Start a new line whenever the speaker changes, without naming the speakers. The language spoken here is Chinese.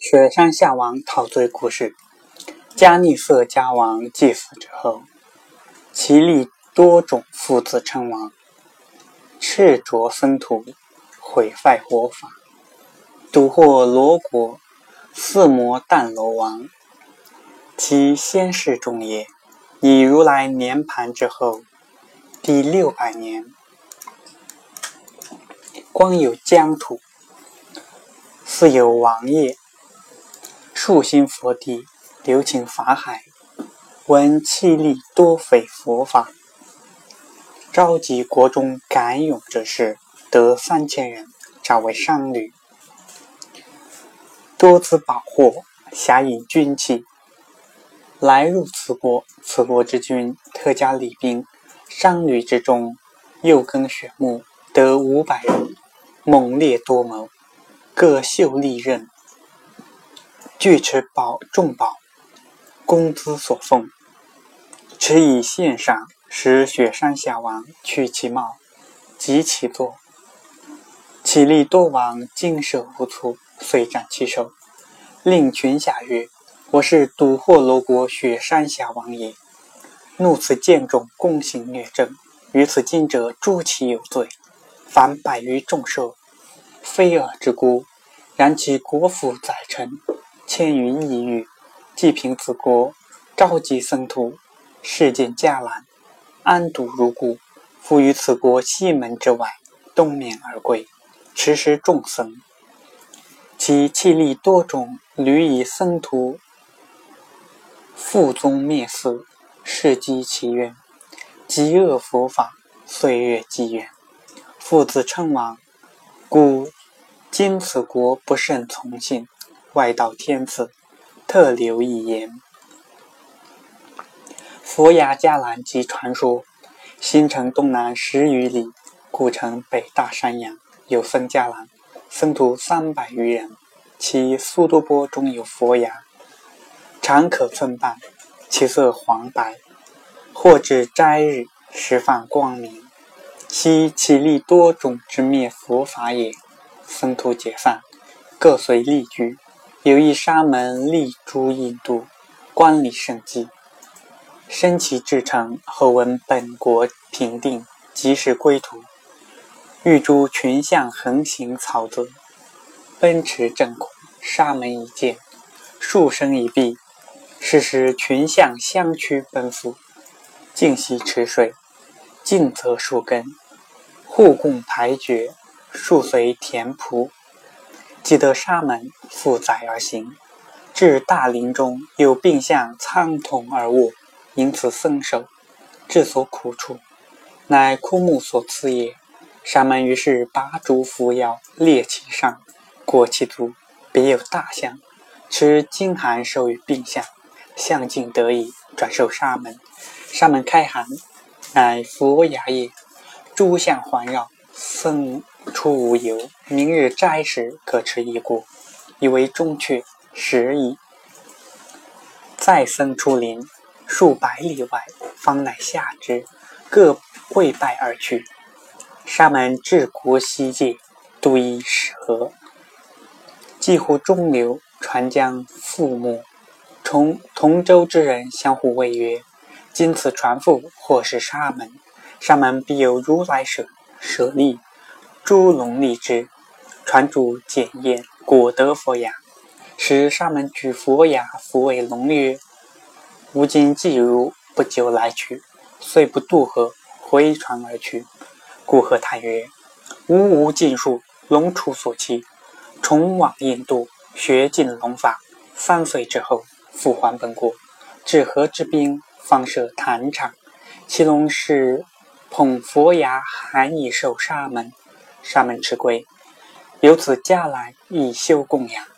雪山下王陶醉故事。迦尼色迦王祭死之后，其立多种父子称王，赤着僧徒，毁坏佛法，独获罗国四魔淡罗王。其先世众也，以如来年盘之后，第六百年，光有疆土，似有王爷。树心佛地，留情法海，闻气力多匪佛法，召集国中敢勇之士，得三千人，召为商旅，多资宝货，侠引军器，来入此国。此国之君特加礼兵，商旅之中，又耕选木，得五百人，猛烈多谋，各秀利刃。具持宝重宝，工资所奉，持以献上，使雪山下王取其帽，及其座。其力多王精舍无措，遂斩其首，令群下曰：“我是独获罗国雪山下王也。怒此剑众，攻行虐政，于此今者诛其有罪，凡百余众兽，非尔之孤，然其国府宰臣。”千云一遇，济平此国，召集僧徒，世见迦兰，安堵如故，复于此国西门之外，东面而归，持时众僧。其气力多种，屡以僧徒复宗灭寺，世积其愿，极恶佛法，岁月积远，父子称王，故今此国不甚从信。外道天子特留一言：佛牙迦兰即传说，新城东南十余里，故城北大山阳，有僧迦兰，僧徒三百余人。其苏多波中有佛牙，常可寸半，其色黄白，或至斋日时放光明。悉其立多种之灭佛法也。僧徒解散，各随利居。有一沙门立诸印度，观礼圣迹，身其至诚。后闻本国平定，即时归途。欲诸群象横行草泽，奔驰正恐。沙门一见，数声一闭。是时群象相驱奔赴，静息池水，尽则树根，互共排绝，数随田仆。即得沙门负载而行，至大林中，有病象苍瞳而卧，因此僧首，至所苦处，乃枯木所赐也。沙门于是拔竹扶摇，列其上，过其足，别有大象，持金函授予病象，象尽得已，转授沙门。沙门开函，乃佛牙也。诸相环绕，僧。出无由，明日斋时可吃一果，以为中去，食矣。再僧出林，数百里外，方乃下之，各跪拜而去。沙门治国西界，度以始河，几乎中流，船将覆没。同同舟之人相互谓曰：“今此船覆，或是沙门。沙门必有如来舍舍利。”诸龙立之，传主检验，果得佛牙。使沙门举佛牙，抚为龙曰：“吾今既如，不久来取。”遂不渡河，回船而去。故何叹曰：“吾无尽数，龙出所期，重往印度，学尽龙法。三岁之后，复还本国。至河之滨，方设坛场。其龙是捧佛牙，含以受沙门。”沙门持归，由此家来以修供养。